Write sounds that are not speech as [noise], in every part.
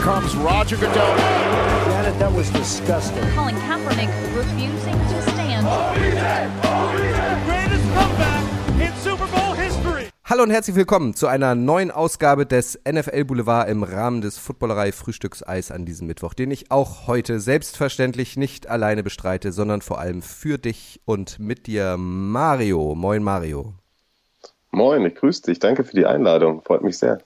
comes Roger Goodell. Janet, that was disgusting. Colin Kaepernick refusing to stand. greatest comeback in Super Bowl history. Hallo und herzlich willkommen zu einer neuen Ausgabe des NFL Boulevard im Rahmen des Footballerei Frühstückseis an diesem Mittwoch, den ich auch heute selbstverständlich nicht alleine bestreite, sondern vor allem für dich und mit dir Mario. Moin Mario. Moin, ich grüße dich. Danke für die Einladung. Freut mich sehr.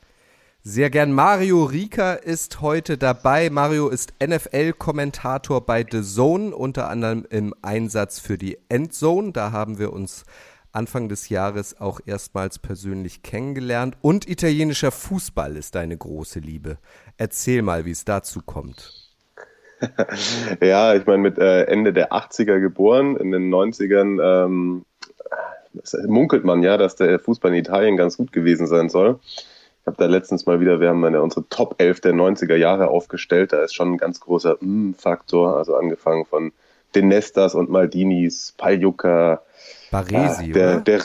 Sehr gern. Mario Rieker ist heute dabei. Mario ist NFL-Kommentator bei The Zone, unter anderem im Einsatz für die Endzone. Da haben wir uns Anfang des Jahres auch erstmals persönlich kennengelernt. Und italienischer Fußball ist deine große Liebe. Erzähl mal, wie es dazu kommt. [laughs] ja, ich meine, mit äh, Ende der 80er geboren, in den 90ern ähm, munkelt man ja, dass der Fußball in Italien ganz gut gewesen sein soll. Ich habe da letztens mal wieder, wir haben eine, unsere Top 11 der 90er Jahre aufgestellt. Da ist schon ein ganz großer Mm-Faktor, also angefangen von den Nestas und Maldinis, Paljuka, Baresi, der, oder? der,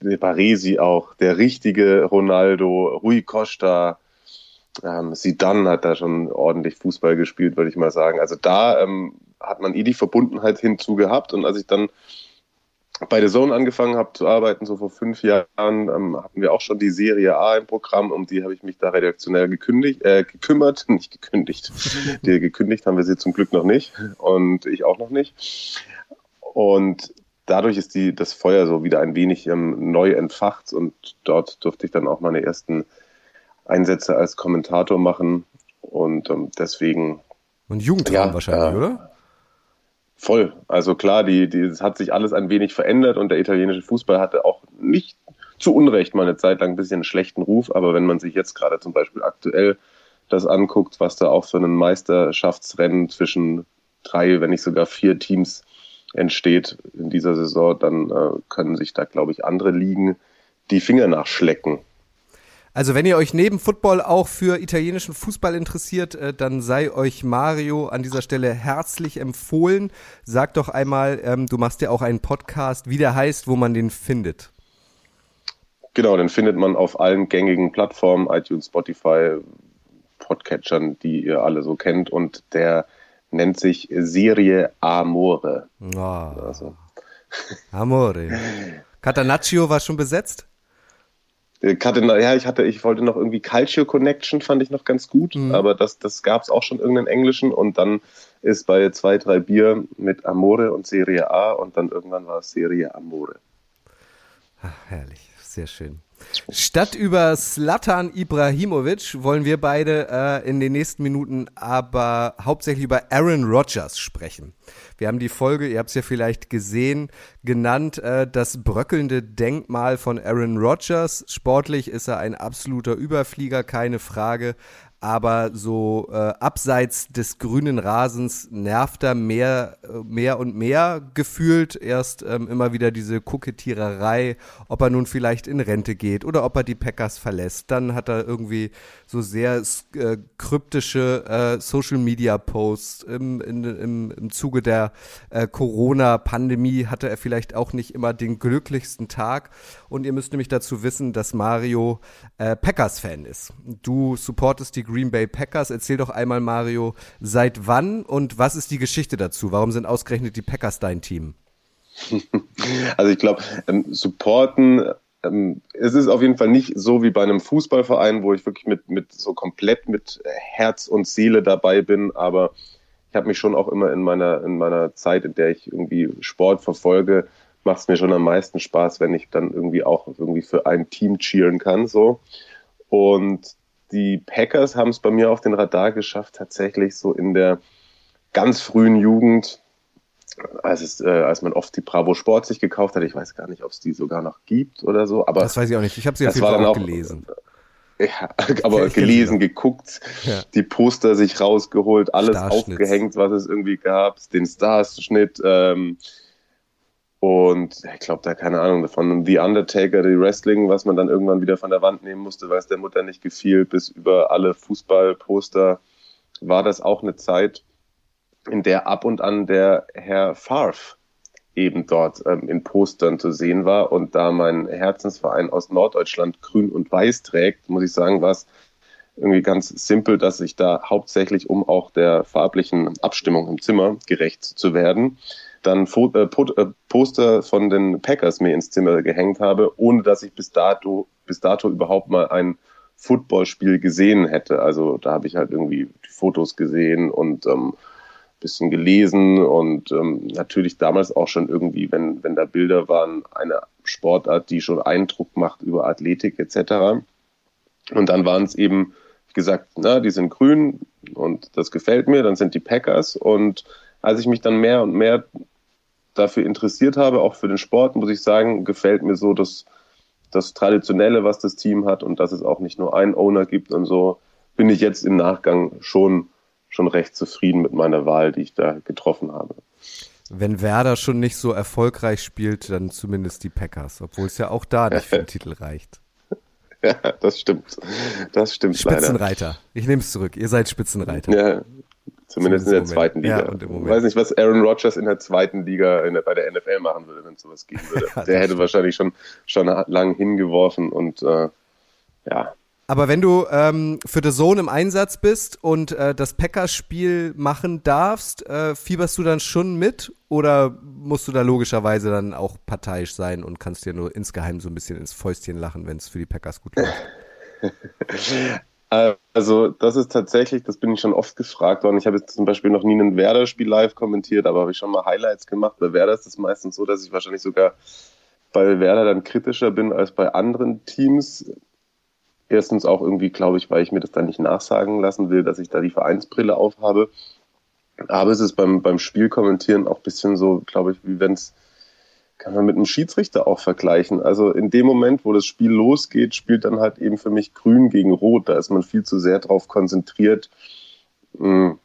der Baresi auch, der richtige Ronaldo, Rui Costa, ähm, Zidane hat da schon ordentlich Fußball gespielt, würde ich mal sagen. Also da ähm, hat man eh die Verbundenheit hinzu gehabt und als ich dann bei der Zone angefangen habe zu arbeiten, so vor fünf Jahren, ähm, hatten wir auch schon die Serie A im Programm, um die habe ich mich da redaktionell gekündigt, äh, gekümmert, [laughs] nicht gekündigt. [laughs] die gekündigt haben wir sie zum Glück noch nicht und ich auch noch nicht. Und dadurch ist die, das Feuer so wieder ein wenig ähm, neu entfacht und dort durfte ich dann auch meine ersten Einsätze als Kommentator machen und ähm, deswegen Und Jugendtraum Ja, wahrscheinlich, äh, oder? Voll. Also klar, die, die, es hat sich alles ein wenig verändert und der italienische Fußball hatte auch nicht zu Unrecht mal eine Zeit lang ein bisschen einen schlechten Ruf, aber wenn man sich jetzt gerade zum Beispiel aktuell das anguckt, was da auch für ein Meisterschaftsrennen zwischen drei, wenn nicht sogar vier Teams entsteht in dieser Saison, dann äh, können sich da, glaube ich, andere Ligen die Finger nachschlecken. Also wenn ihr euch neben Football auch für italienischen Fußball interessiert, äh, dann sei euch Mario an dieser Stelle herzlich empfohlen. Sag doch einmal, ähm, du machst ja auch einen Podcast, wie der heißt, wo man den findet. Genau, den findet man auf allen gängigen Plattformen, iTunes, Spotify, Podcatchern, die ihr alle so kennt. Und der nennt sich Serie Amore. Oh, Also, Amore. [laughs] Catanaccio war schon besetzt? Ich hatte, ja, ich hatte, ich wollte noch irgendwie Calcio Connection, fand ich noch ganz gut, aber das, das gab es auch schon irgendeinen englischen und dann ist bei zwei, drei Bier mit Amore und Serie A und dann irgendwann war es Serie Amore. Ach, herrlich, sehr schön. Statt über Slatan Ibrahimovic wollen wir beide äh, in den nächsten Minuten aber hauptsächlich über Aaron Rodgers sprechen. Wir haben die Folge, ihr habt es ja vielleicht gesehen, genannt, äh, das bröckelnde Denkmal von Aaron Rodgers. Sportlich ist er ein absoluter Überflieger, keine Frage. Aber so äh, abseits des grünen Rasens nervt er mehr, äh, mehr und mehr gefühlt. Erst ähm, immer wieder diese Kokettiererei, ob er nun vielleicht in Rente geht oder ob er die Packers verlässt. Dann hat er irgendwie so sehr äh, kryptische äh, Social Media Posts. Im, in, im, Im Zuge der äh, Corona-Pandemie hatte er vielleicht auch nicht immer den glücklichsten Tag. Und ihr müsst nämlich dazu wissen, dass Mario äh, Packers-Fan ist. Du supportest die Green Bay Packers. Erzähl doch einmal, Mario, seit wann und was ist die Geschichte dazu? Warum sind ausgerechnet die Packers dein Team? [laughs] Also ich glaube, ähm, supporten, ähm, es ist auf jeden Fall nicht so wie bei einem Fußballverein, wo ich wirklich mit, mit so komplett mit Herz und Seele dabei bin, aber ich habe mich schon auch immer in meiner, in meiner Zeit, in der ich irgendwie Sport verfolge, macht es mir schon am meisten Spaß, wenn ich dann irgendwie auch irgendwie für ein Team cheeren kann. So. Und die Packers haben es bei mir auf den Radar geschafft, tatsächlich so in der ganz frühen Jugend, als, es, äh, als man oft die Bravo Sport sich gekauft hat. Ich weiß gar nicht, ob es die sogar noch gibt oder so. Aber Das weiß ich auch nicht. Ich habe sie auf jeden Fall auch gelesen. [laughs] ja, aber [laughs] gelesen, geguckt, Ja. die Poster sich rausgeholt, alles aufgehängt, was es irgendwie gab, den Stars-Schnitt. Ähm, und ich glaube, da keine Ahnung, von The Undertaker, die Wrestling, was man dann irgendwann wieder von der Wand nehmen musste, weil es der Mutter nicht gefiel, bis über alle Fußballposter war das auch eine Zeit, in der ab und an der Herr Favre eben dort ähm, in Postern zu sehen war. Und da mein Herzensverein aus Norddeutschland grün und weiß trägt, muss ich sagen, war es irgendwie ganz simpel, dass ich da hauptsächlich, um auch der farblichen Abstimmung im Zimmer gerecht zu werden, dann Fo äh, äh, Poster von den Packers mir ins Zimmer gehängt habe, ohne dass ich bis dato, bis dato überhaupt mal ein Footballspiel gesehen hätte. Also da habe ich halt irgendwie die Fotos gesehen und ähm, bisschen gelesen und ähm, natürlich damals auch schon irgendwie, wenn, wenn da Bilder waren, eine Sportart, die schon Eindruck macht über Athletik etc. Und dann waren es eben gesagt, na, die sind grün und das gefällt mir, dann sind die Packers. Und als ich mich dann mehr und mehr dafür interessiert habe, auch für den Sport, muss ich sagen, gefällt mir so das, das Traditionelle, was das Team hat und dass es auch nicht nur einen Owner gibt und so, bin ich jetzt im Nachgang schon, schon recht zufrieden mit meiner Wahl, die ich da getroffen habe. Wenn Werder schon nicht so erfolgreich spielt, dann zumindest die Packers, obwohl es ja auch da nicht für den [laughs] Titel reicht. Ja, das stimmt. Das stimmt Spitzenreiter. Leider. Ich nehme es zurück. Ihr seid Spitzenreiter. Ja, zumindest, zumindest in der zweiten Liga. Ja, ich weiß nicht, was Aaron Rodgers in der zweiten Liga der, bei der NFL machen würde, wenn es sowas geben würde. [laughs] ja, der hätte wahrscheinlich schon, schon lang hingeworfen und äh, ja, aber wenn du ähm, für The Zone im Einsatz bist und äh, das Packers-Spiel machen darfst, äh, fieberst du dann schon mit oder musst du da logischerweise dann auch parteiisch sein und kannst dir nur insgeheim so ein bisschen ins Fäustchen lachen, wenn es für die Packers gut läuft? [laughs] Also das ist tatsächlich, das bin ich schon oft gefragt worden. Ich habe jetzt zum Beispiel noch nie ein Werder-Spiel live kommentiert, aber habe ich schon mal Highlights gemacht. Bei Werder ist es meistens so, dass ich wahrscheinlich sogar bei Werder dann kritischer bin als bei anderen Teams. Erstens auch irgendwie, glaube ich, weil ich mir das dann nicht nachsagen lassen will, dass ich da die Vereinsbrille aufhabe. Aber es ist beim, beim Spielkommentieren auch ein bisschen so, glaube ich, wie wenn es, kann man mit einem Schiedsrichter auch vergleichen. Also in dem Moment, wo das Spiel losgeht, spielt dann halt eben für mich Grün gegen Rot. Da ist man viel zu sehr darauf konzentriert, hm,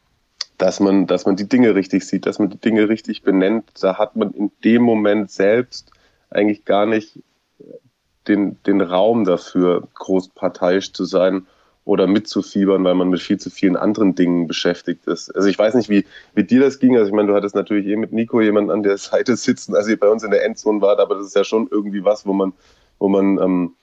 dass man, dass man die Dinge richtig sieht, dass man die Dinge richtig benennt. Da hat man in dem Moment selbst eigentlich gar nicht den, den Raum dafür, großparteiisch zu sein oder mitzufiebern, weil man mit viel zu vielen anderen Dingen beschäftigt ist. Also ich weiß nicht, wie, wie dir das ging. Also ich meine, du hattest natürlich eh mit Nico jemanden an der [laughs] Seite sitzen, als ihr bei uns in der Endzone wart, aber das ist ja schon irgendwie was, wo man, wo man, ähm,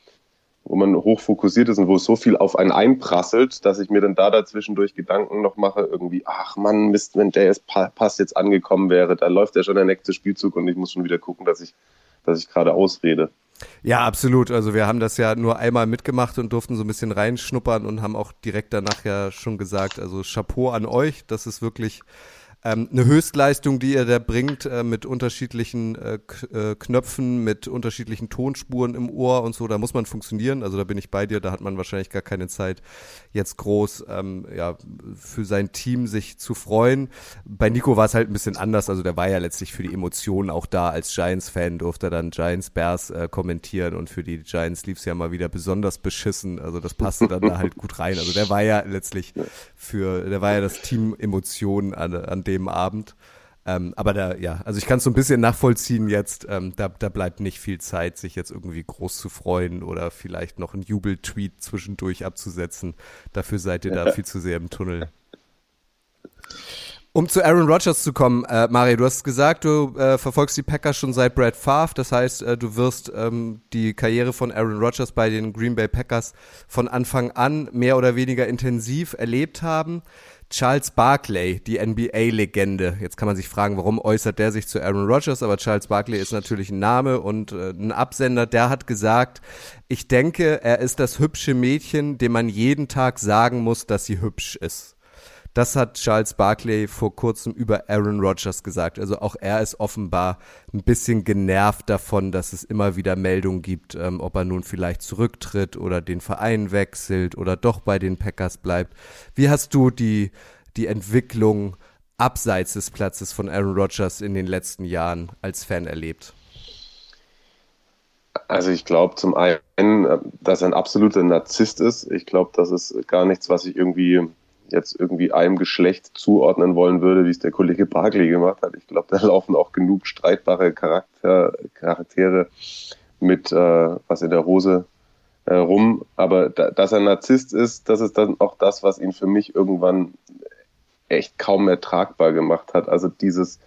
wo man hoch fokussiert ist und wo so viel auf einen einprasselt, dass ich mir dann da dazwischendurch Gedanken noch mache, irgendwie, ach Mann, Mist, wenn der jetzt Pass jetzt angekommen wäre, da läuft ja schon der nächste Spielzug und ich muss schon wieder gucken, dass ich, dass ich gerade ausrede. Ja, absolut. Also wir haben das ja nur einmal mitgemacht und durften so ein bisschen reinschnuppern und haben auch direkt danach ja schon gesagt, also Chapeau an euch, das ist wirklich ähm, eine Höchstleistung, die ihr da bringt, äh, mit unterschiedlichen äh, äh, Knöpfen, mit unterschiedlichen Tonspuren im Ohr und so, da muss man funktionieren. Also da bin ich bei dir, da hat man wahrscheinlich gar keine Zeit, jetzt groß ähm, ja, für sein Team sich zu freuen. Bei Nico war es halt ein bisschen anders, also der war ja letztlich für die Emotionen auch da. Als Giants-Fan durfte er dann Giants Bears äh, kommentieren und für die Giants lief es ja mal wieder besonders beschissen. Also das passte dann da halt gut rein. Also der war ja letztlich für, der war ja das Team Emotionen an, an dem dem Abend. Ähm, aber da, ja, also ich kann es so ein bisschen nachvollziehen jetzt. Ähm, da, da bleibt nicht viel Zeit, sich jetzt irgendwie groß zu freuen oder vielleicht noch einen Jubeltweet zwischendurch abzusetzen. Dafür seid ihr da viel zu sehr im Tunnel. Um zu Aaron Rodgers zu kommen, äh, Mario, du hast gesagt, du äh, verfolgst die Packers schon seit Brad Favre. Das heißt, äh, du wirst ähm, die Karriere von Aaron Rodgers bei den Green Bay Packers von Anfang an mehr oder weniger intensiv erlebt haben. Charles Barkley, die NBA-Legende. Jetzt kann man sich fragen, warum äußert der sich zu Aaron Rodgers, aber Charles Barkley ist natürlich ein Name und äh, ein Absender, der hat gesagt, ich denke, er ist das hübsche Mädchen, dem man jeden Tag sagen muss, dass sie hübsch ist. Das hat Charles Barkley vor kurzem über Aaron Rodgers gesagt. Also auch er ist offenbar ein bisschen genervt davon, dass es immer wieder Meldungen gibt, ähm, ob er nun vielleicht zurücktritt oder den Verein wechselt oder doch bei den Packers bleibt. Wie hast du die, die Entwicklung abseits des Platzes von Aaron Rodgers in den letzten Jahren als Fan erlebt? Also ich glaube zum einen, dass er ein absoluter Narzisst ist. Ich glaube, das ist gar nichts, was ich irgendwie jetzt irgendwie einem Geschlecht zuordnen wollen würde, wie es der Kollege Barkley gemacht hat. Ich glaube, da laufen auch genug streitbare Charakter, Charaktere mit äh, was in der Hose äh, rum. Aber da, dass er Narzisst ist, das ist dann auch das, was ihn für mich irgendwann echt kaum mehr tragbar gemacht hat. Also dieses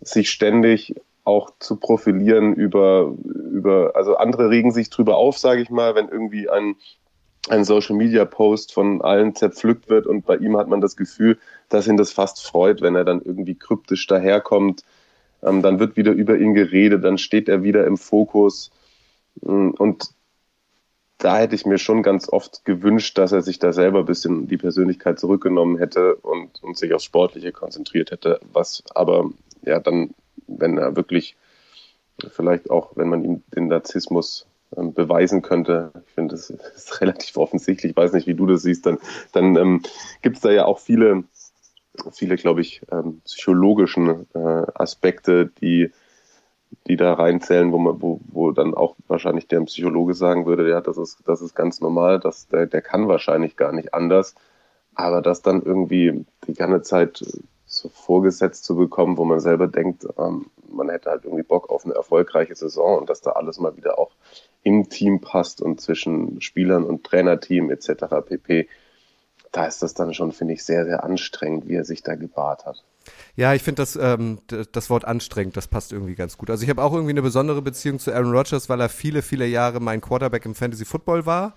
sich ständig auch zu profilieren über, über, also andere regen sich drüber auf, sage ich mal, wenn irgendwie ein ein Social Media Post von allen zerpflückt wird und bei ihm hat man das Gefühl, dass ihn das fast freut, wenn er dann irgendwie kryptisch daherkommt. Ähm, dann wird wieder über ihn geredet, dann steht er wieder im Fokus. Mm, und da hätte ich mir schon ganz oft gewünscht, dass er sich da selber ein bisschen die Persönlichkeit zurückgenommen hätte und, und sich aufs Sportliche konzentriert hätte, was aber ja dann, wenn er wirklich vielleicht auch, wenn man ihm den Narzissmus ähm, beweisen könnte. Ich finde, das ist relativ offensichtlich. Ich weiß nicht, wie du das siehst. Dann, dann ähm, gibt es da ja auch viele, viele, glaube ich, ähm, psychologischen äh, Aspekte, die, die da reinzählen, wo man, wo, wo dann auch wahrscheinlich der Psychologe sagen würde, ja, das ist, das ist ganz normal, dass der, der kann wahrscheinlich gar nicht anders. Aber das dann irgendwie die ganze Zeit so vorgesetzt zu bekommen, wo man selber denkt, ähm, man hätte halt irgendwie Bock auf eine erfolgreiche Saison und dass da alles mal wieder auch im Team passt und zwischen Spielern und Trainerteam etc. pp. Da ist das dann schon, finde ich, sehr, sehr anstrengend, wie er sich da gebahrt hat. Ja, ich finde das, ähm, das Wort anstrengend, das passt irgendwie ganz gut. Also ich habe auch irgendwie eine besondere Beziehung zu Aaron Rodgers, weil er viele, viele Jahre mein Quarterback im Fantasy Football war.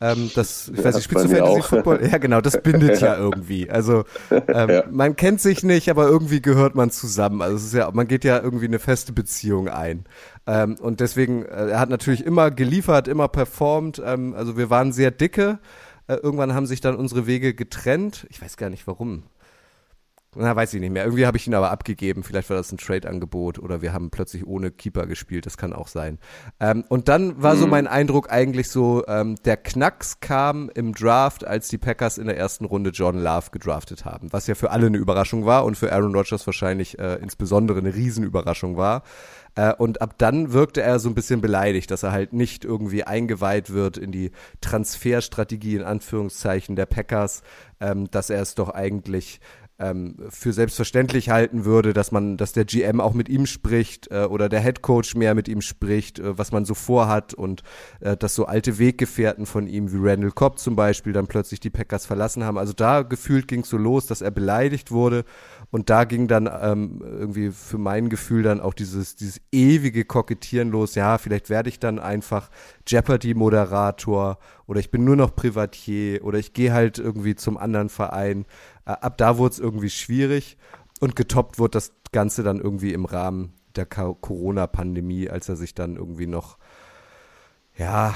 Ähm, das, ich weiß nicht, spielst du Fantasy Football? Ja, genau, das bindet ja [laughs] irgendwie. Also ähm, ja. man kennt sich nicht, aber irgendwie gehört man zusammen. Also es ist ja, man geht ja irgendwie eine feste Beziehung ein. Ähm, und deswegen, äh, er hat natürlich immer geliefert, immer performt. Ähm, also wir waren sehr dicke. Äh, irgendwann haben sich dann unsere Wege getrennt. Ich weiß gar nicht warum. Na, weiß ich nicht mehr. Irgendwie habe ich ihn aber abgegeben. Vielleicht war das ein Trade-Angebot oder wir haben plötzlich ohne Keeper gespielt. Das kann auch sein. Ähm, und dann war mhm. so mein Eindruck eigentlich so, ähm, der Knacks kam im Draft, als die Packers in der ersten Runde Jordan Love gedraftet haben. Was ja für alle eine Überraschung war und für Aaron Rodgers wahrscheinlich äh, insbesondere eine Riesenüberraschung war. Äh, und ab dann wirkte er so ein bisschen beleidigt, dass er halt nicht irgendwie eingeweiht wird in die Transferstrategie in Anführungszeichen der Packers, ähm, dass er es doch eigentlich ähm, für selbstverständlich halten würde, dass man, dass der GM auch mit ihm spricht äh, oder der Head Coach mehr mit ihm spricht, äh, was man so vorhat und äh, dass so alte Weggefährten von ihm wie Randall Cobb zum Beispiel dann plötzlich die Packers verlassen haben. Also da gefühlt ging es so los, dass er beleidigt wurde und da ging dann ähm, irgendwie für mein Gefühl dann auch dieses dieses ewige Kokettieren los. Ja, vielleicht werde ich dann einfach Jeopardy Moderator oder ich bin nur noch Privatier oder ich gehe halt irgendwie zum anderen Verein. Äh, ab da wurde es irgendwie schwierig und getoppt wurde das Ganze dann irgendwie im Rahmen der Corona-Pandemie, als er sich dann irgendwie noch ja,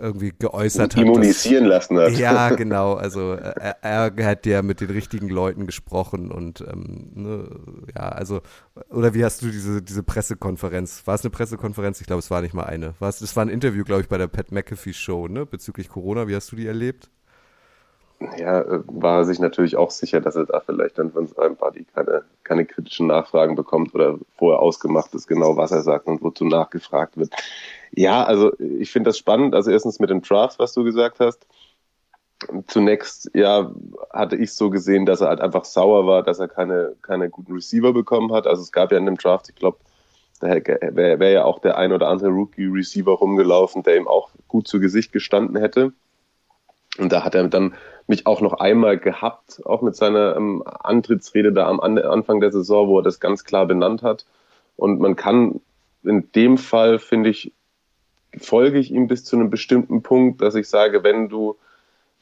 irgendwie geäußert hat. Immunisieren dass, lassen hat. Ja, [laughs] genau. Also er, er hat ja mit den richtigen Leuten gesprochen und ähm, ne, ja, also oder wie hast du diese diese Pressekonferenz? War es eine Pressekonferenz? Ich glaube, es war nicht mal eine. War es, das war ein Interview, glaube ich, bei der Pat McAfee Show, ne, bezüglich Corona. Wie hast du die erlebt? Ja, äh, war er sich natürlich auch sicher, dass er da vielleicht dann von seinem Buddy keine, keine kritischen Nachfragen bekommt oder vorher ausgemacht ist, genau was er sagt und wozu nachgefragt wird. Ja, also ich finde das spannend. Also erstens mit dem Draft, was du gesagt hast. Zunächst, ja, hatte ich so gesehen, dass er halt einfach sauer war, dass er keine, keine guten Receiver bekommen hat. Also es gab ja in dem Draft, ich glaube, da wäre wär ja auch der ein oder andere Rookie-Receiver rumgelaufen, der ihm auch gut zu Gesicht gestanden hätte. Und da hat er dann mich auch noch einmal gehabt, auch mit seiner ähm, Antrittsrede da am Anfang der Saison, wo er das ganz klar benannt hat. Und man kann in dem Fall, finde ich, folge ich ihm bis zu einem bestimmten Punkt, dass ich sage, wenn du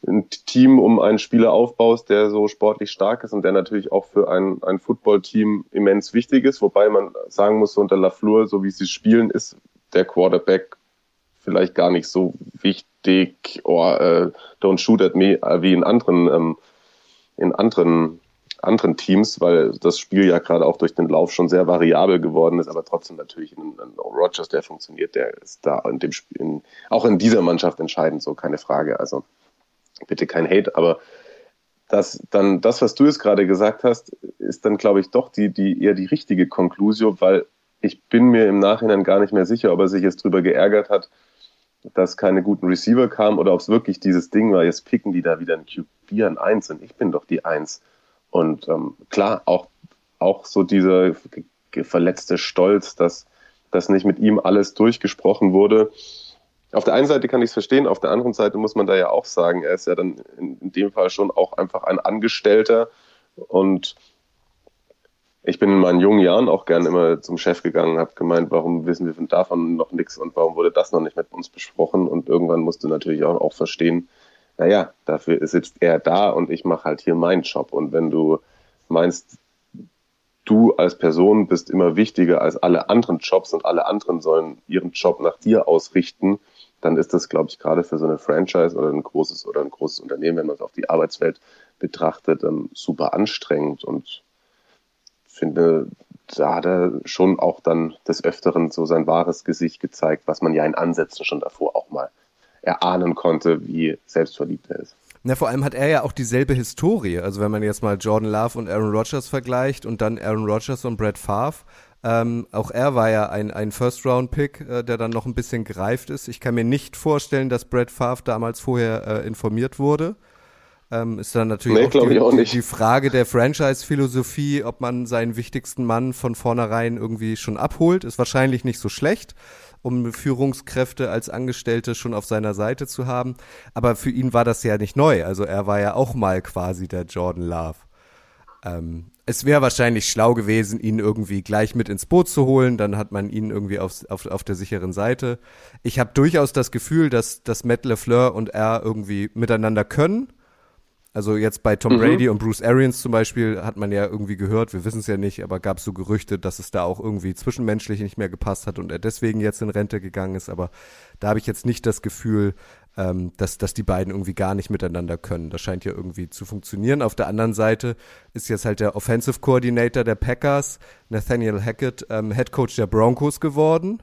ein Team um einen Spieler aufbaust, der so sportlich stark ist und der natürlich auch für ein, ein Footballteam immens wichtig ist, wobei man sagen muss, so unter LaFleur, so wie sie spielen, ist der Quarterback vielleicht gar nicht so wichtig, oh, äh, don't shoot at me, äh, wie in anderen, ähm, in anderen, anderen Teams, weil das Spiel ja gerade auch durch den Lauf schon sehr variabel geworden ist, aber trotzdem natürlich ein, ein Rogers, der funktioniert, der ist da in dem Spiel, in, auch in dieser Mannschaft entscheidend, so keine Frage. Also bitte kein Hate, aber das, dann das, was du jetzt gerade gesagt hast, ist dann, glaube ich, doch die, die eher die richtige Konklusion, weil ich bin mir im Nachhinein gar nicht mehr sicher, ob er sich jetzt drüber geärgert hat, dass keine guten Receiver kamen oder ob es wirklich dieses Ding war, jetzt picken die da wieder ein QB an eins und ich bin doch die Eins. Und ähm, klar, auch, auch so dieser verletzte Stolz, dass, dass nicht mit ihm alles durchgesprochen wurde. Auf der einen Seite kann ich es verstehen, auf der anderen Seite muss man da ja auch sagen, er ist ja dann in, in dem Fall schon auch einfach ein Angestellter und ich bin in meinen jungen Jahren auch gern immer zum Chef gegangen, habe gemeint, warum wissen wir davon noch nichts und warum wurde das noch nicht mit uns besprochen? Und irgendwann musste natürlich auch, auch verstehen, naja, dafür sitzt er da und ich mache halt hier meinen Job. Und wenn du meinst, du als Person bist immer wichtiger als alle anderen Jobs und alle anderen sollen ihren Job nach dir ausrichten, dann ist das, glaube ich, gerade für so eine Franchise oder ein großes oder ein großes Unternehmen, wenn man es auf die Arbeitswelt betrachtet, ähm, super anstrengend und finde, da hat er schon auch dann des Öfteren so sein wahres Gesicht gezeigt, was man ja in Ansätzen schon davor auch mal erahnen konnte, wie selbstverliebt er ist. Na, vor allem hat er ja auch dieselbe Historie. Also wenn man jetzt mal Jordan Love und Aaron Rodgers vergleicht und dann Aaron Rodgers und Brett Favre, ähm, auch er war ja ein, ein First-Round-Pick, äh, der dann noch ein bisschen gereift ist. Ich kann mir nicht vorstellen, dass Brett Favre damals vorher äh, informiert wurde. Ähm, ist dann natürlich nee, auch, die, auch die, Frage der Franchise-Philosophie, ob man seinen wichtigsten Mann von vornherein irgendwie schon abholt. Ist wahrscheinlich nicht so schlecht um Führungskräfte als Angestellte schon auf seiner Seite zu haben. Aber für ihn war das ja nicht neu. Also er war ja auch mal quasi der Jordan Love. Ähm, es wäre wahrscheinlich schlau gewesen, ihn irgendwie gleich mit ins Boot zu holen. Dann hat man ihn irgendwie auf, auf, auf der sicheren Seite. Ich habe durchaus das Gefühl, dass, dass Matt LeFleur und er irgendwie miteinander können. Also jetzt bei Tom mhm. Brady und Bruce Arians zum Beispiel hat man ja irgendwie gehört, wir wissen es ja nicht, aber gab es so Gerüchte, dass es da auch irgendwie zwischenmenschlich nicht mehr gepasst hat und er deswegen jetzt in Rente gegangen ist. Aber da habe ich jetzt nicht das Gefühl, ähm, dass, dass die beiden irgendwie gar nicht miteinander können. Das scheint ja irgendwie zu funktionieren. Auf der anderen Seite ist jetzt halt der Offensive Coordinator der Packers, Nathaniel Hackett, ähm, Head Coach der Broncos geworden.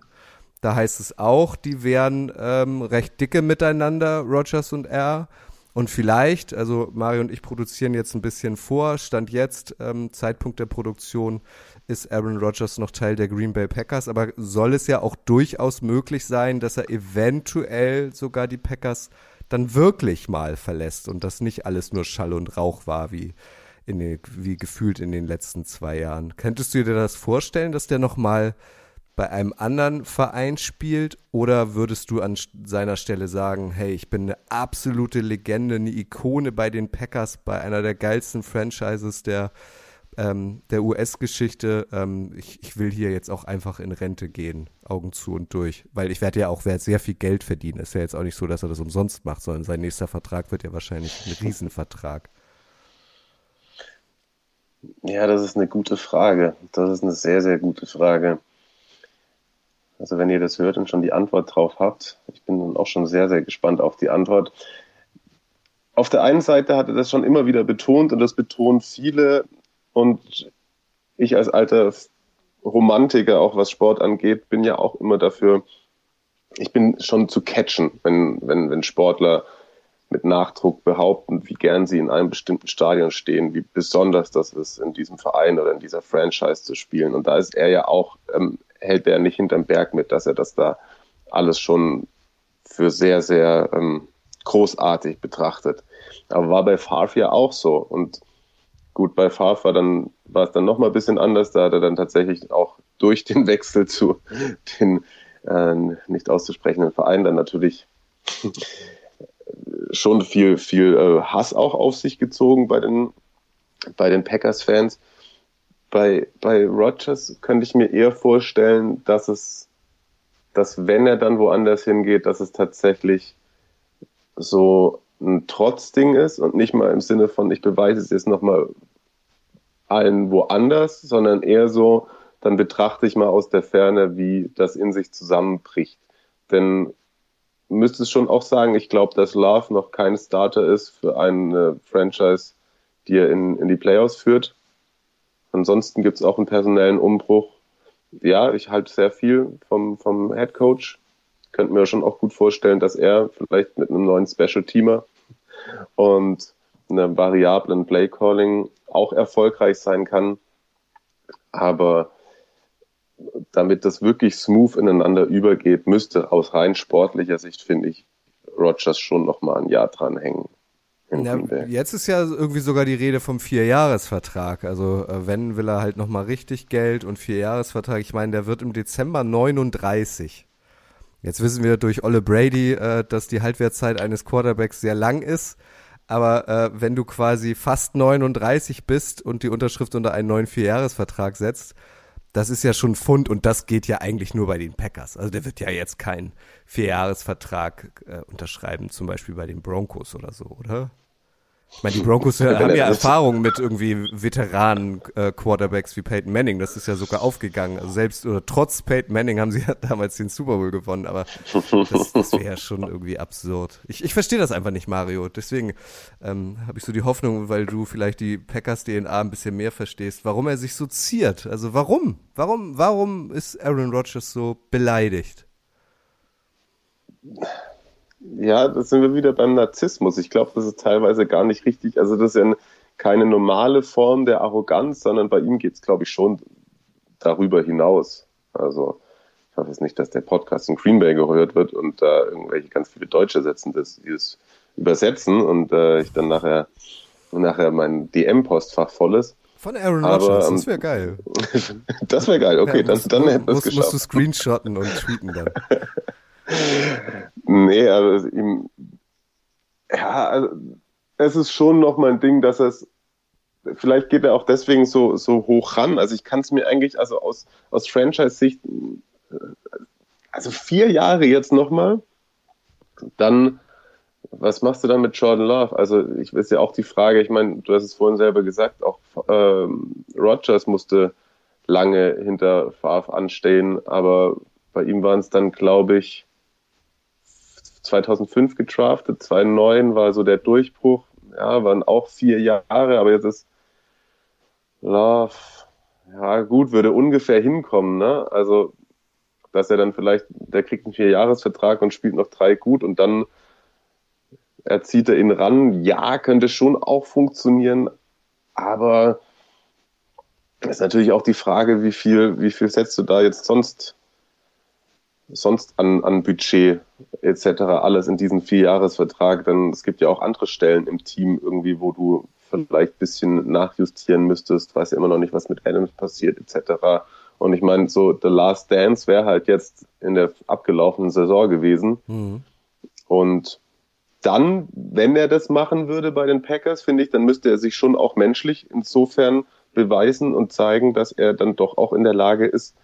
Da heißt es auch, die wären ähm, recht dicke miteinander, Rogers und er. Und vielleicht, also Mario und ich produzieren jetzt ein bisschen vor, Stand jetzt, ähm, Zeitpunkt der Produktion, ist Aaron Rodgers noch Teil der Green Bay Packers, aber soll es ja auch durchaus möglich sein, dass er eventuell sogar die Packers dann wirklich mal verlässt und das nicht alles nur Schall und Rauch war, wie, in den, wie gefühlt in den letzten zwei Jahren. Könntest du dir das vorstellen, dass der noch mal bei einem anderen Verein spielt? Oder würdest du an seiner Stelle sagen, hey, ich bin eine absolute Legende, eine Ikone bei den Packers, bei einer der geilsten Franchises der, ähm, der US-Geschichte. Ähm, ich, ich will hier jetzt auch einfach in Rente gehen, Augen zu und durch. Weil ich werde ja auch werd sehr viel Geld verdienen. Ist ja jetzt auch nicht so, dass er das umsonst macht, sondern sein nächster Vertrag wird ja wahrscheinlich ein Riesenvertrag. Ja, das ist eine gute Frage. Das ist eine sehr, sehr gute Frage. Also wenn ihr das hört und schon die Antwort drauf habt, ich bin dann auch schon sehr, sehr gespannt auf die Antwort. Auf der einen Seite hat er das schon immer wieder betont und das betonen viele und ich als alter Romantiker, auch was Sport angeht, bin ja auch immer dafür, ich bin schon zu catchen, wenn, wenn, wenn Sportler mit Nachdruck behaupten, wie gern sie in einem bestimmten Stadion stehen, wie besonders das ist, in diesem Verein oder in dieser Franchise zu spielen. Und da ist er ja auch ähm, hält er nicht hinterm Berg mit, dass er das da alles schon für sehr, sehr ähm, großartig betrachtet. Aber war bei Favre ja auch so. Und gut, bei Favre war, dann, war es dann nochmal ein bisschen anders. Da hat er dann tatsächlich auch durch den Wechsel zu [laughs] den äh, nicht auszusprechenden Vereinen dann natürlich [laughs] schon viel, viel äh, Hass auch auf sich gezogen bei den, bei den Packers-Fans bei, bei Rogers könnte ich mir eher vorstellen, dass es, dass wenn er dann woanders hingeht, dass es tatsächlich so ein Trotzding ist und nicht mal im Sinne von, ich beweise es jetzt nochmal allen woanders, sondern eher so, dann betrachte ich mal aus der Ferne, wie das in sich zusammenbricht. Denn müsste es schon auch sagen, ich glaube, dass Love noch kein Starter ist für eine Franchise, die er in, in die Playoffs führt. Ansonsten gibt es auch einen personellen Umbruch. Ja, ich halte sehr viel vom, vom Head Coach. Könnte mir schon auch gut vorstellen, dass er vielleicht mit einem neuen Special Teamer und einem variablen Play Calling auch erfolgreich sein kann. Aber damit das wirklich smooth ineinander übergeht, müsste aus rein sportlicher Sicht, finde ich, Rogers schon noch mal ein Jahr dran Ja, jetzt ist ja irgendwie sogar die Rede vom Vierjahresvertrag. Also äh, wenn will er halt nochmal richtig Geld und Vierjahresvertrag. Ich meine, der wird im Dezember 39. Jetzt wissen wir durch Olle Brady, äh, dass die Halbwertszeit eines Quarterbacks sehr lang ist. Aber äh, wenn du quasi fast 39 bist und die Unterschrift unter einen neuen Vierjahresvertrag setzt, das ist ja schon Fund und das geht ja eigentlich nur bei den Packers. Also der wird ja jetzt keinen Vierjahresvertrag äh, unterschreiben, zum Beispiel bei den Broncos oder so, oder? Ich meine, die [laughs] Broncos haben ja Erfahrung mit irgendwie Veteranen-Quarterbacks wie Peyton Manning. Das ist ja sogar aufgegangen. Also selbst oder trotz Peyton Manning haben sie ja [laughs] damals den Super Bowl gewonnen. Aber das, das wäre ja schon irgendwie absurd. Ich, ich verstehe das einfach nicht, Mario. Deswegen ähm, habe ich so die Hoffnung, weil du vielleicht die Packers-DNA ein bisschen mehr verstehst, warum er sich so ziert. Also warum? Warum, warum ist Aaron Rodgers so beleidigt? Ja, das sind wir wieder beim Narzissmus. Ich glaube, das ist teilweise gar nicht richtig. Also das ist ja keine normale Form der Arroganz, sondern bei ihm geht es, glaube ich, schon darüber hinaus. Also ich hoffe jetzt nicht, dass der Podcast in Green Bay gehört wird und da äh, irgendwelche ganz viele Deutsche setzen, das, die es übersetzen und äh, ich dann nachher, nachher mein DM-Postfach voll ist. Von Aaron Rodgers, das wäre geil. [laughs] das wäre geil, okay, ja, dann, dann hätten wir es geschafft. Musst du screenshotten und tweeten dann. [laughs] nee, also ihm, ja, also, es ist schon noch mal ein Ding, dass es, vielleicht geht er auch deswegen so, so hoch ran. Also ich kann es mir eigentlich, also aus, aus Franchise-Sicht, also vier Jahre jetzt noch mal, dann, was machst du dann mit Jordan Love? Also ich weiß ja auch die Frage, ich meine, du hast es vorhin selber gesagt, auch ähm, Rogers musste lange hinter Favre anstehen, aber bei ihm waren es dann, glaube ich, 2005 getraftet, 2009 war so der Durchbruch. Ja, waren auch vier Jahre, aber jetzt ist Love, ja gut, würde ungefähr hinkommen, ne? Also, dass er dann vielleicht, der kriegt einen Vierjahresvertrag und spielt noch drei gut und dann erzieht er ihn ran. Ja, könnte schon auch funktionieren, aber ist natürlich auch die Frage, wie viel, wie viel setzt du da jetzt sonst sonst an, an Budget etc. alles in diesen Vierjahresvertrag, dann es gibt ja auch andere Stellen im Team irgendwie, wo du vielleicht ein bisschen nachjustieren müsstest, weiß ja immer noch nicht, was mit Adams passiert etc. Und ich meine, so The Last Dance wäre halt jetzt in der abgelaufenen Saison gewesen. Mhm. Und dann, wenn er das machen würde bei den Packers, finde ich, dann müsste er sich schon auch menschlich insofern beweisen und zeigen, dass er dann doch auch in der Lage ist,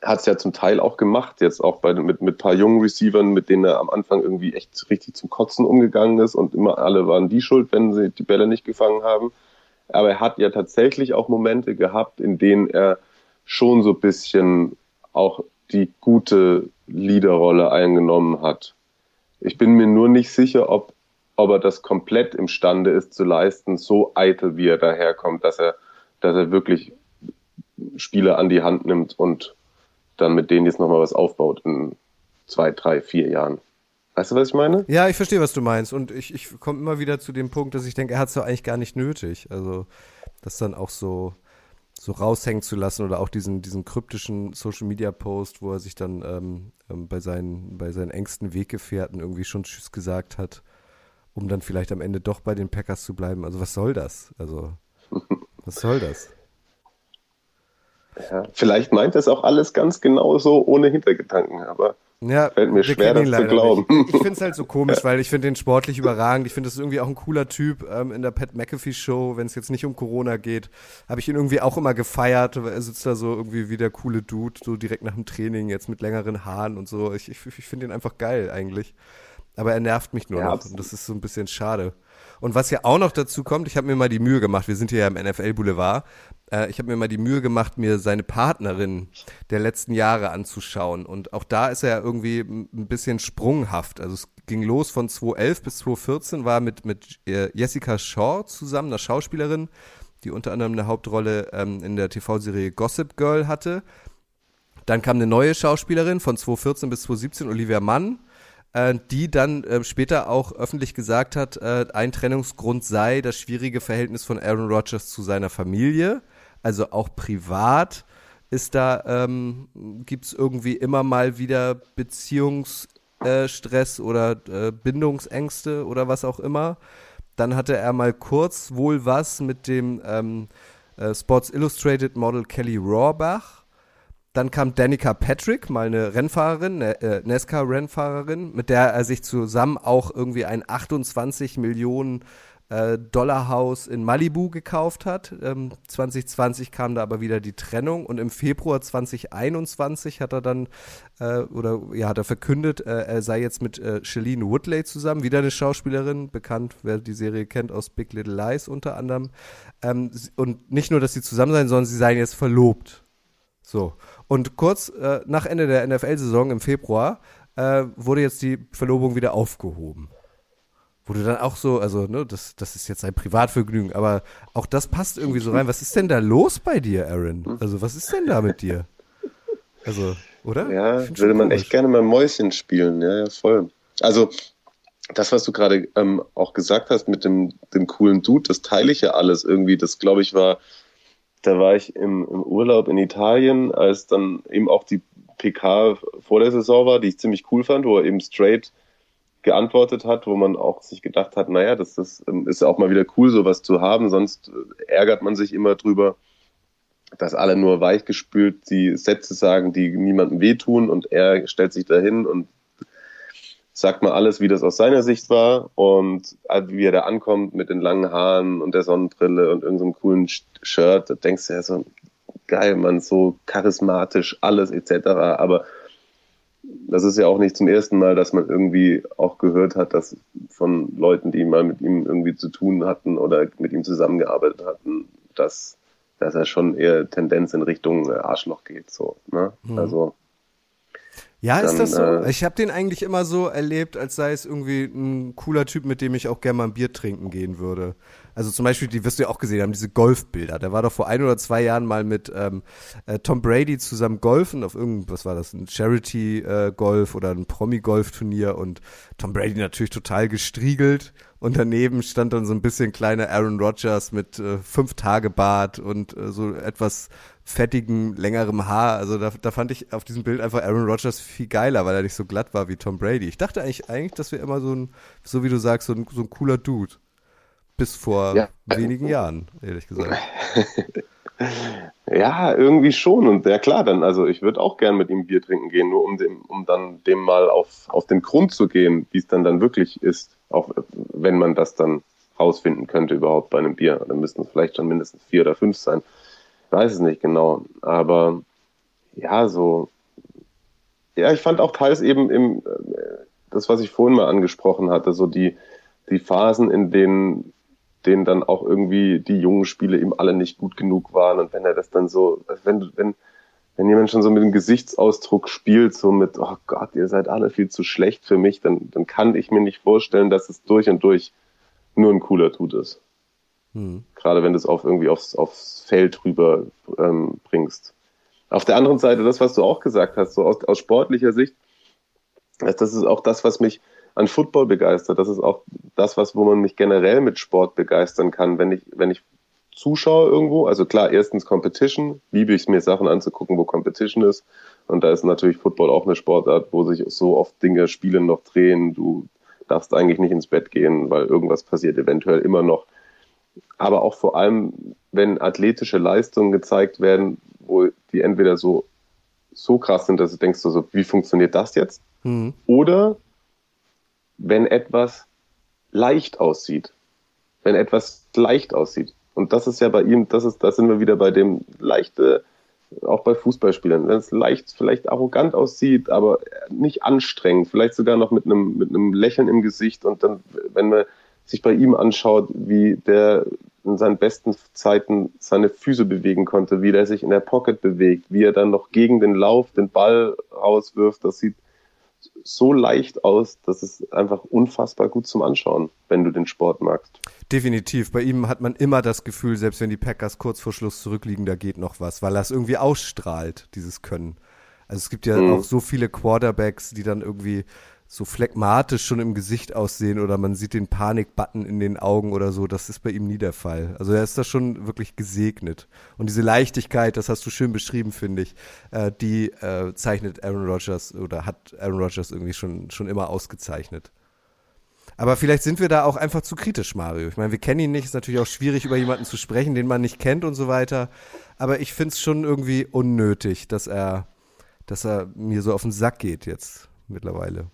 hat es ja zum Teil auch gemacht, jetzt auch bei, mit, mit paar jungen Receivern, mit denen er am Anfang irgendwie echt richtig zum Kotzen umgegangen ist und immer alle waren die schuld, wenn sie die Bälle nicht gefangen haben. Aber er hat ja tatsächlich auch Momente gehabt, in denen er schon so ein bisschen auch die gute Leaderrolle eingenommen hat. Ich bin mir nur nicht sicher, ob, ob er das komplett imstande ist zu leisten, so eitel wie er daherkommt, dass er, dass er wirklich Spieler an die Hand nimmt und dann mit denen jetzt nochmal was aufbaut in zwei, drei, vier Jahren. Weißt du, was ich meine? Ja, ich verstehe, was du meinst. Und ich, ich komme immer wieder zu dem Punkt, dass ich denke, er hat es doch eigentlich gar nicht nötig. Also, das dann auch so, so raushängen zu lassen oder auch diesen, diesen kryptischen Social Media Post, wo er sich dann ähm, ähm, bei, seinen, bei seinen engsten Weggefährten irgendwie schon Tschüss gesagt hat, um dann vielleicht am Ende doch bei den Packers zu bleiben. Also, was soll das? Also, [laughs] was soll das? Ja, vielleicht meint das auch alles ganz genau so ohne Hintergedanken, aber ja, fällt mir schwer, das zu glauben. Nicht. Ich finde es halt so komisch, ja. weil ich finde den sportlich überragend. Ich finde, das ist irgendwie auch ein cooler Typ ähm, in der Pat McAfee Show, wenn es jetzt nicht um Corona geht. Habe ich ihn irgendwie auch immer gefeiert. Er sitzt da so irgendwie wie der coole Dude, so direkt nach dem Training, jetzt mit längeren Haaren und so. Ich, ich, ich finde ihn einfach geil eigentlich. Aber er nervt mich nur ja, noch und das ist so ein bisschen schade. Und was ja auch noch dazu kommt, ich habe mir mal die Mühe gemacht, wir sind hier ja im NFL Boulevard, äh, ich habe mir mal die Mühe gemacht, mir seine Partnerin der letzten Jahre anzuschauen. Und auch da ist er ja irgendwie ein bisschen sprunghaft. Also es ging los von 2011 bis 2014, war mit, mit äh, Jessica Shaw zusammen, einer Schauspielerin, die unter anderem eine Hauptrolle ähm, in der TV-Serie Gossip Girl hatte. Dann kam eine neue Schauspielerin von 2014 bis 2017, Olivia Mann, äh, die dann äh, später auch öffentlich gesagt hat, äh, ein Trennungsgrund sei das schwierige Verhältnis von Aaron Rodgers zu seiner Familie also auch privat ist da, ähm, gibt es irgendwie immer mal wieder Beziehungsstress äh, oder äh, Bindungsängste oder was auch immer. Dann hatte er mal kurz wohl was mit dem ähm, äh, Sports Illustrated Model Kelly Rohrbach. Dann kam Danica Patrick, mal eine Rennfahrerin, eine äh, NASCAR-Rennfahrerin, mit der er sich zusammen auch irgendwie ein 28 Millionen äh, Dollar Haus in Malibu gekauft hat. Ähm, 2020 kam da aber wieder die Trennung und im Februar 2021 hat er dann äh, oder ja hat er verkündet, äh, er sei jetzt mit äh, Woodley zusammen, wieder eine Schauspielerin, bekannt, wer die Serie kennt aus Big Little Lies unter anderem. Ähm, und nicht nur, dass sie zusammen seien, sondern sie seien jetzt verlobt. So. Und kurz äh, nach Ende der NFL-Saison im Februar äh, wurde jetzt die Verlobung wieder aufgehoben. Du dann auch so, also, ne, das, das ist jetzt ein Privatvergnügen, aber auch das passt irgendwie so rein. Was ist denn da los bei dir, Aaron? Also, was ist denn da mit dir? Also, oder? Ja, würde man echt gerne mal Mäuschen spielen, ja, ja, voll. Also, das, was du gerade ähm, auch gesagt hast mit dem, dem coolen Dude, das teile ich ja alles irgendwie. Das, glaube ich, war da war ich im, im Urlaub in Italien, als dann eben auch die PK vor der Saison war, die ich ziemlich cool fand, wo er eben straight geantwortet hat, wo man auch sich gedacht hat, naja, das, das ähm, ist auch mal wieder cool, sowas zu haben, sonst äh, ärgert man sich immer drüber, dass alle nur weichgespült die Sätze sagen, die niemandem wehtun und er stellt sich dahin und sagt mal alles, wie das aus seiner Sicht war und äh, wie er da ankommt mit den langen Haaren und der Sonnenbrille und irgendeinem so coolen Shirt, da denkst du ja so, geil, man, so charismatisch, alles etc. Aber das ist ja auch nicht zum ersten Mal, dass man irgendwie auch gehört hat, dass von Leuten, die mal mit ihm irgendwie zu tun hatten oder mit ihm zusammengearbeitet hatten, dass, dass er schon eher Tendenz in Richtung Arschloch geht. So, ne? Mhm. Also ja, ist das so? Äh, ich habe den eigentlich immer so erlebt, als sei es irgendwie ein cooler Typ, mit dem ich auch gerne mal ein Bier trinken gehen würde. Also zum Beispiel, die wirst du ja auch gesehen haben, diese Golfbilder. Der war doch vor ein oder zwei Jahren mal mit ähm, äh, Tom Brady zusammen golfen auf irgend, was war das, ein Charity-Golf äh, oder ein Promi-Golf-Turnier und Tom Brady natürlich total gestriegelt und daneben stand dann so ein bisschen kleiner Aaron Rodgers mit äh, fünf Tage Bart und äh, so etwas fettigem, längerem Haar. Also da, da fand ich auf diesem Bild einfach Aaron Rodgers viel geiler, weil er nicht so glatt war wie Tom Brady. Ich dachte eigentlich, eigentlich, dass wir immer so ein, so wie du sagst, so ein, so ein cooler Dude. Bis vor ja. wenigen Jahren, ehrlich gesagt. [laughs] ja, irgendwie schon. Und ja klar, dann, also ich würde auch gern mit ihm Bier trinken gehen, nur um dem, um dann dem mal auf, auf den Grund zu gehen, wie es dann dann wirklich ist. Auch wenn man das dann rausfinden könnte überhaupt bei einem Bier. Dann müssten es vielleicht schon mindestens vier oder fünf sein. Ich weiß es nicht genau. Aber ja, so. Ja, ich fand auch teils eben im, äh, das, was ich vorhin mal angesprochen hatte, so die, die Phasen, in denen denen dann auch irgendwie die jungen Spiele ihm alle nicht gut genug waren und wenn er das dann so, wenn, wenn, wenn jemand schon so mit dem Gesichtsausdruck spielt, so mit, oh Gott, ihr seid alle viel zu schlecht für mich, dann, dann kann ich mir nicht vorstellen, dass es durch und durch nur ein cooler Tut ist. Hm. Gerade wenn du es auf irgendwie aufs, aufs Feld rüber ähm, bringst. Auf der anderen Seite, das, was du auch gesagt hast, so aus, aus sportlicher Sicht, das ist auch das, was mich an Football begeistert. Das ist auch das, was, wo man mich generell mit Sport begeistern kann. Wenn ich, wenn ich zuschaue irgendwo, also klar, erstens Competition, liebe ich es mir Sachen anzugucken, wo Competition ist. Und da ist natürlich Football auch eine Sportart, wo sich so oft Dinge, Spiele noch drehen. Du darfst eigentlich nicht ins Bett gehen, weil irgendwas passiert eventuell immer noch. Aber auch vor allem, wenn athletische Leistungen gezeigt werden, wo die entweder so, so krass sind, dass du denkst, so, wie funktioniert das jetzt? Mhm. Oder wenn etwas leicht aussieht. Wenn etwas leicht aussieht. Und das ist ja bei ihm, das ist, da sind wir wieder bei dem leichte, auch bei Fußballspielern, wenn es leicht, vielleicht arrogant aussieht, aber nicht anstrengend, vielleicht sogar noch mit einem, mit einem Lächeln im Gesicht und dann, wenn man sich bei ihm anschaut, wie der in seinen besten Zeiten seine Füße bewegen konnte, wie der sich in der Pocket bewegt, wie er dann noch gegen den Lauf den Ball rauswirft, das sieht so leicht aus, dass es einfach unfassbar gut zum Anschauen, wenn du den Sport magst. Definitiv. Bei ihm hat man immer das Gefühl, selbst wenn die Packers kurz vor Schluss zurückliegen, da geht noch was, weil er es irgendwie ausstrahlt, dieses Können. Also es gibt ja mhm. auch so viele Quarterbacks, die dann irgendwie so phlegmatisch schon im Gesicht aussehen oder man sieht den Panikbutton in den Augen oder so. Das ist bei ihm nie der Fall. Also er ist da schon wirklich gesegnet. Und diese Leichtigkeit, das hast du schön beschrieben, finde ich, äh, die äh, zeichnet Aaron Rodgers oder hat Aaron Rodgers irgendwie schon, schon immer ausgezeichnet. Aber vielleicht sind wir da auch einfach zu kritisch, Mario. Ich meine, wir kennen ihn nicht, ist natürlich auch schwierig, über jemanden zu sprechen, den man nicht kennt und so weiter. Aber ich finde es schon irgendwie unnötig, dass er, dass er mir so auf den Sack geht jetzt mittlerweile.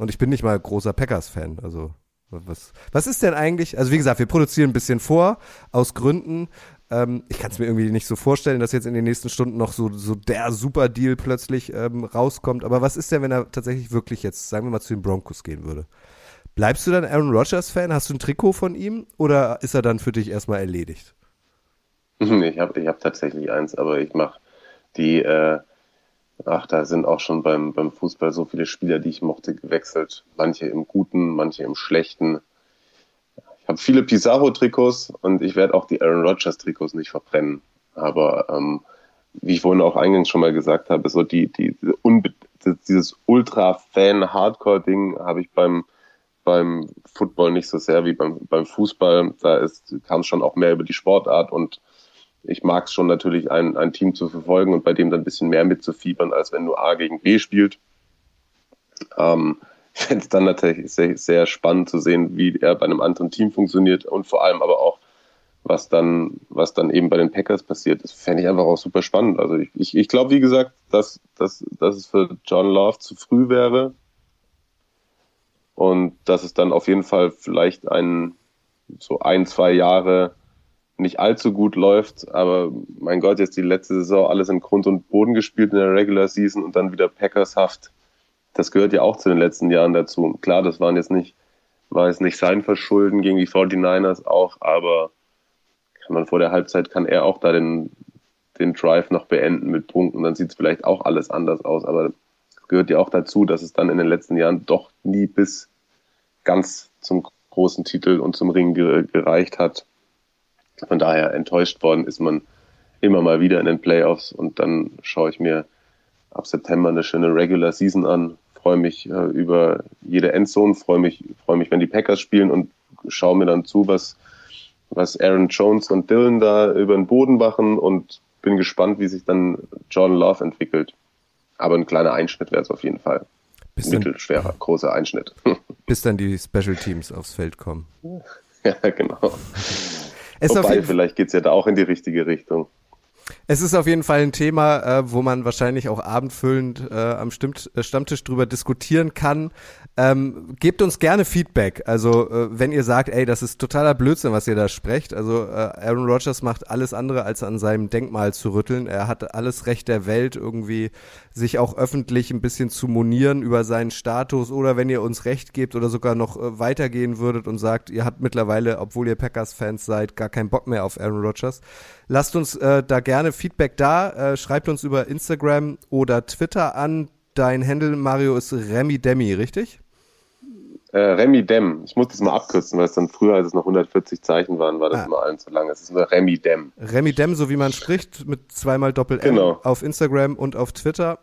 Und ich bin nicht mal großer Packers-Fan. Also, was, was ist denn eigentlich? Also, wie gesagt, wir produzieren ein bisschen vor, aus Gründen. Ähm, ich kann es mir irgendwie nicht so vorstellen, dass jetzt in den nächsten Stunden noch so, so der Super-Deal plötzlich ähm, rauskommt. Aber was ist denn, wenn er tatsächlich wirklich jetzt, sagen wir mal, zu den Broncos gehen würde? Bleibst du dann Aaron Rodgers-Fan? Hast du ein Trikot von ihm? Oder ist er dann für dich erstmal erledigt? [laughs] Ich habe ich hab tatsächlich eins, aber ich mache die, äh, ach, da sind auch schon beim, beim Fußball so viele Spieler, die ich mochte, gewechselt. Manche im Guten, manche im Schlechten. Ich habe viele Pizarro-Trikots und ich werde auch die Aaron Rodgers-Trikots nicht verbrennen. Aber ähm, wie ich vorhin auch eingangs schon mal gesagt habe, so die, die, diese dieses Ultra-Fan-Hardcore-Ding habe ich beim, beim Football nicht so sehr wie beim, beim Fußball. Da kam es schon auch mehr über die Sportart und ich mag es schon natürlich, ein, ein Team zu verfolgen und bei dem dann ein bisschen mehr mitzufiebern, als wenn nur A gegen B spielt. Ähm, [laughs] ich fände es dann natürlich sehr, sehr spannend zu sehen, wie er bei einem anderen Team funktioniert und vor allem aber auch, was dann, was dann eben bei den Packers passiert. Das fände ich einfach auch super spannend. Also ich, ich, ich glaube, wie gesagt, dass, dass, dass es für John Love zu früh wäre und dass es dann auf jeden Fall vielleicht ein, so ein, zwei Jahre nicht allzu gut läuft, aber mein Gott, jetzt die letzte Saison alles in Grund und Boden gespielt in der Regular Season und dann wieder Packershaft. Das gehört ja auch zu den letzten Jahren dazu. Klar, das waren jetzt nicht, war jetzt nicht sein Verschulden gegen die 49ers auch, aber kann man vor der Halbzeit kann er auch da den, den Drive noch beenden mit Punkten, dann sieht es vielleicht auch alles anders aus, aber es gehört ja auch dazu, dass es dann in den letzten Jahren doch nie bis ganz zum großen Titel und zum Ring gereicht hat. Von daher enttäuscht worden ist man immer mal wieder in den Playoffs und dann schaue ich mir ab September eine schöne Regular Season an, freue mich äh, über jede Endzone, freue mich, freue mich, wenn die Packers spielen und schaue mir dann zu, was, was Aaron Jones und Dylan da über den Boden machen und bin gespannt, wie sich dann Jordan Love entwickelt. Aber ein kleiner Einschnitt wäre es auf jeden Fall. Bis Mittelschwerer, großer Einschnitt. Bis dann die Special Teams aufs Feld kommen. [laughs] Ja, genau. Wobei, vielleicht geht es ja da auch in die richtige Richtung. Es ist auf jeden Fall ein Thema, äh, wo man wahrscheinlich auch abendfüllend äh, am äh, Stammtisch drüber diskutieren kann. Ähm, gebt uns gerne Feedback. Also äh, wenn ihr sagt, ey, das ist totaler Blödsinn, was ihr da sprecht. Also äh, Aaron Rodgers macht alles andere, als an seinem Denkmal zu rütteln. Er hat alles Recht der Welt, irgendwie sich auch öffentlich ein bisschen zu monieren über seinen Status. Oder wenn ihr uns Recht gebt oder sogar noch äh, weitergehen würdet und sagt, ihr habt mittlerweile, obwohl ihr Packers-Fans seid, gar keinen Bock mehr auf Aaron Rodgers. Lasst uns da gerne Feedback da. Äh, schreibt uns über Instagram oder Twitter an. Dein Handle, Mario, ist Remy Demi, richtig? Äh, Remy Dem. Ich muss das mal abkürzen, weil es dann früher, als es noch 140 Zeichen waren, war das ah. immer allen zu lang. Es ist nur Remy Dem. Remy Dem, so wie man spricht, mit zweimal Doppel-M genau. auf Instagram und auf Twitter.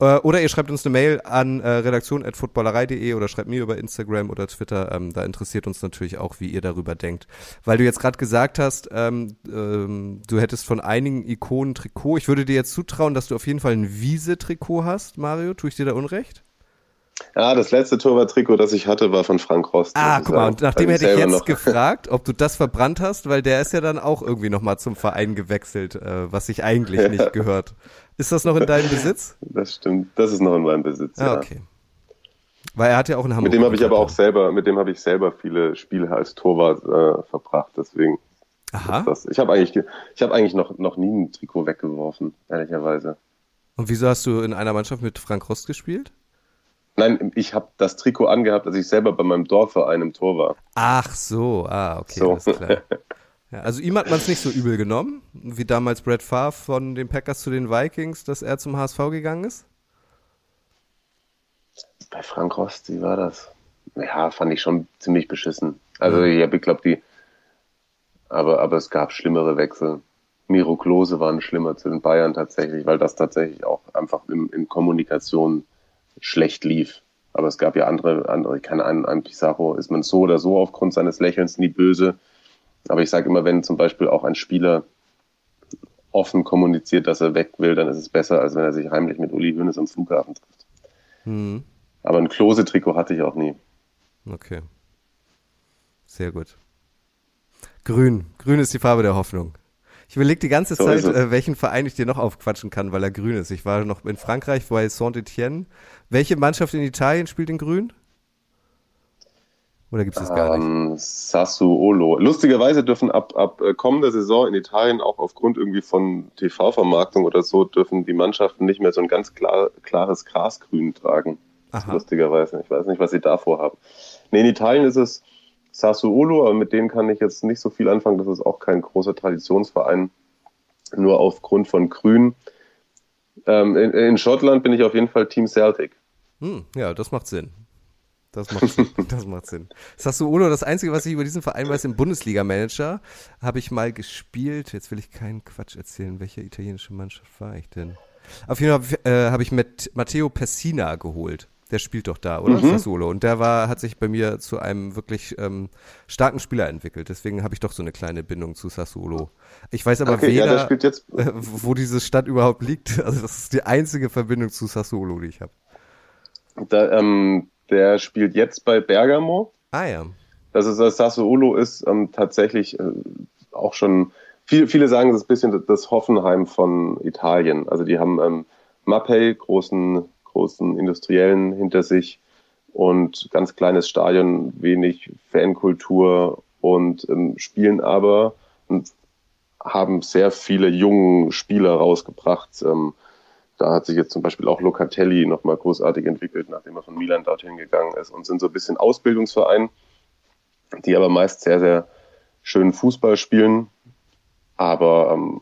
Äh, oder ihr schreibt uns eine Mail an äh, redaktion.footballerei.de oder schreibt mir über Instagram oder Twitter. Ähm, da interessiert uns natürlich auch, wie ihr darüber denkt. Weil du jetzt gerade gesagt hast, ähm, ähm, du hättest von einigen Ikonen Trikot. Ich würde dir jetzt zutrauen, dass du auf jeden Fall ein Wiese-Trikot hast, Mario. Tue ich dir da Unrecht? Ja, das letzte Torwart-Trikot, das ich hatte, war von Frank Rost. Ah, guck mal, und nachdem hätte ich jetzt gefragt, ob du das verbrannt hast, weil der ist ja dann auch irgendwie nochmal zum Verein gewechselt, äh, was sich eigentlich ja. nicht gehört. Ist das noch in deinem Besitz? Das stimmt, das ist noch in meinem Besitz. Ah, okay. Weil er hat ja auch einen Hamburg. Mit dem habe ich aber auch selber, mit dem habe ich selber viele Spiele als Torwart äh, verbracht, deswegen. Aha. Das, ich habe eigentlich, ich habe eigentlich noch, noch nie ein Trikot weggeworfen, ehrlicherweise. Und wieso hast du in einer Mannschaft mit Frank Rost gespielt? Nein, ich habe das Trikot angehabt, als ich selber bei meinem Dorfverein im Tor war. Ach so, ah, okay, so. alles klar. [laughs] Ja, also ihm hat man es nicht so übel genommen, wie damals Brad Favre von den Packers zu den Vikings, dass er zum HSV gegangen ist? Bei Frank Rost, wie war das? Ja, fand ich schon ziemlich beschissen. Also mhm. ich glaube, die, aber, aber es gab schlimmere Wechsel. Miro Klose waren schlimmer zu den Bayern tatsächlich, weil das tatsächlich auch einfach in, in Kommunikation schlecht lief. Aber es gab ja andere, andere, kann einen, einen Pizarro ist man so oder so aufgrund seines Lächelns nie böse. Aber ich sage immer, wenn zum Beispiel auch ein Spieler offen kommuniziert, dass er weg will, dann ist es besser, als wenn er sich heimlich mit Uli Hoeneß am Flughafen trifft. Mhm. Aber ein Klose-Trikot hatte ich auch nie. Okay. Sehr gut. Grün. Grün ist die Farbe der Hoffnung. Ich überlege die ganze So Zeit, äh, welchen Verein ich dir noch aufquatschen kann, weil er grün ist. Ich war noch in Frankreich bei Saint-Etienne. Welche Mannschaft in Italien spielt in grün? Oder gibt es das gar nicht? Ähm, Sassuolo. Lustigerweise dürfen ab, ab äh, kommender Saison in Italien auch aufgrund irgendwie von TV-Vermarktung oder so dürfen die Mannschaften nicht mehr so ein ganz klar, klares Grasgrün tragen. Aha. Lustigerweise. Ich weiß nicht, was sie davor haben. Nee, in Italien ist es Sassuolo, aber mit denen kann ich jetzt nicht so viel anfangen. Das ist auch kein großer Traditionsverein. Nur aufgrund von Grün. Ähm, in, in Schottland bin ich auf jeden Fall Team Celtic. Hm, ja, das macht Sinn. Das macht Sinn. [laughs] Das macht Sinn. Sassuolo, das Einzige, was ich über diesen Verein weiß, im Bundesliga-Manager, habe ich mal gespielt. Jetzt will ich keinen Quatsch erzählen. Welche italienische Mannschaft war ich denn? Auf jeden Fall äh, habe ich mit Matteo Pessina geholt. Der spielt doch da, oder? Sassuolo. Und der war, hat sich bei mir zu einem wirklich ähm, starken Spieler entwickelt. Deswegen habe ich doch so eine kleine Bindung zu Sassuolo. Ich weiß aber Okay, ja, der weder, spielt jetzt äh, [laughs] wo diese Stadt überhaupt liegt. [laughs] Also das ist die einzige Verbindung zu Sassuolo, die ich habe. Ähm, der spielt jetzt bei Bergamo. Ah ja. Das ist das Sassuolo ist ähm, tatsächlich äh, auch schon. Viele, viele sagen, das ist ein bisschen das Hoffenheim von Italien. Also die haben ähm, Mappei, großen, großen Industriellen hinter sich und ganz kleines Stadion, wenig Fankultur und ähm, spielen aber und haben sehr viele jungen Spieler rausgebracht. Ähm, da hat sich jetzt zum Beispiel auch Locatelli nochmal großartig entwickelt, nachdem er von Milan dorthin gegangen ist und sind so ein bisschen Ausbildungsverein, die aber meist sehr, sehr schön Fußball spielen. Aber ähm,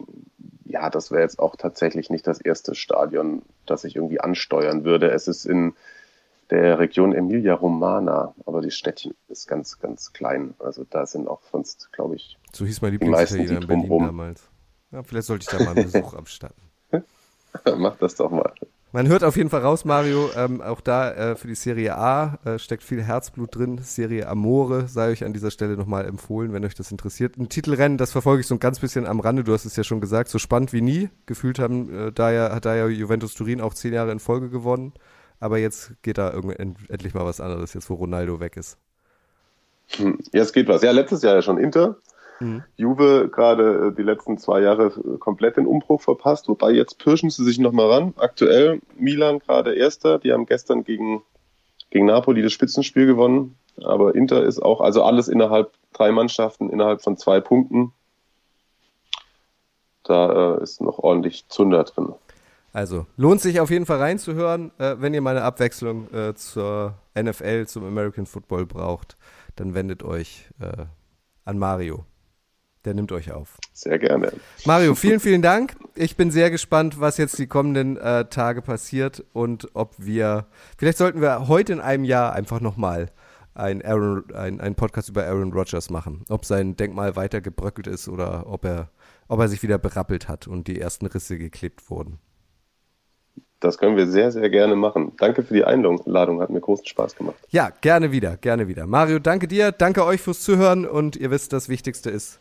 ja, das wäre jetzt auch tatsächlich nicht das erste Stadion, das ich irgendwie ansteuern würde. Es ist in der Region Emilia Romana, aber die Städtchen ist ganz, ganz klein. Also da sind auch sonst, glaube ich, So hieß mein Die meisten, Lieblingsitaliener in Berlin damals. Ja, vielleicht sollte ich da mal einen Besuch [laughs] abstatten. mach das doch mal. Man hört auf jeden Fall raus, Mario, ähm, auch da äh, für die Serie A äh, steckt viel Herzblut drin. Serie Amore sei euch an dieser Stelle nochmal empfohlen, wenn euch das interessiert. Ein Titelrennen, das verfolge ich so ein ganz bisschen am Rande, du hast es ja schon gesagt, so spannend wie nie. Gefühlt haben, äh, da ja, hat da ja Juventus Turin auch zehn Jahre in Folge gewonnen. Aber jetzt geht da endlich mal was anderes, jetzt wo Ronaldo weg ist. Hm, Jetzt geht was. Ja, letztes Jahr ja schon Inter. Juve gerade äh, die letzten zwei Jahre äh, komplett den Umbruch verpasst, wobei jetzt pirschen sie sich nochmal ran. Aktuell Milan gerade Erster, die haben gestern gegen, gegen Napoli das Spitzenspiel gewonnen, aber Inter ist auch, also alles innerhalb drei Mannschaften, innerhalb von zwei Punkten. Da äh, ist noch ordentlich Zunder drin. Also, lohnt sich auf jeden Fall reinzuhören. Äh, wenn ihr mal eine Abwechslung äh, zur NFL, zum American Football braucht, dann wendet euch äh, an Mario. Der nimmt euch auf. Sehr gerne. Mario, vielen, vielen Dank. Ich bin sehr gespannt, was jetzt die kommenden äh, Tage passiert und ob wir, vielleicht sollten wir heute in einem Jahr einfach nochmal ein, Aaron, ein, ein Podcast über Aaron Rodgers machen. Ob sein Denkmal weiter gebröckelt ist oder ob er, ob er sich wieder berappelt hat und die ersten Risse geklebt wurden. Das können wir sehr, sehr gerne machen. Danke für die Einladung, hat mir großen Spaß gemacht. Ja, gerne wieder, gerne wieder. Mario, danke dir, danke euch fürs Zuhören und ihr wisst, das Wichtigste ist,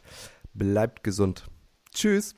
bleibt gesund. Tschüss.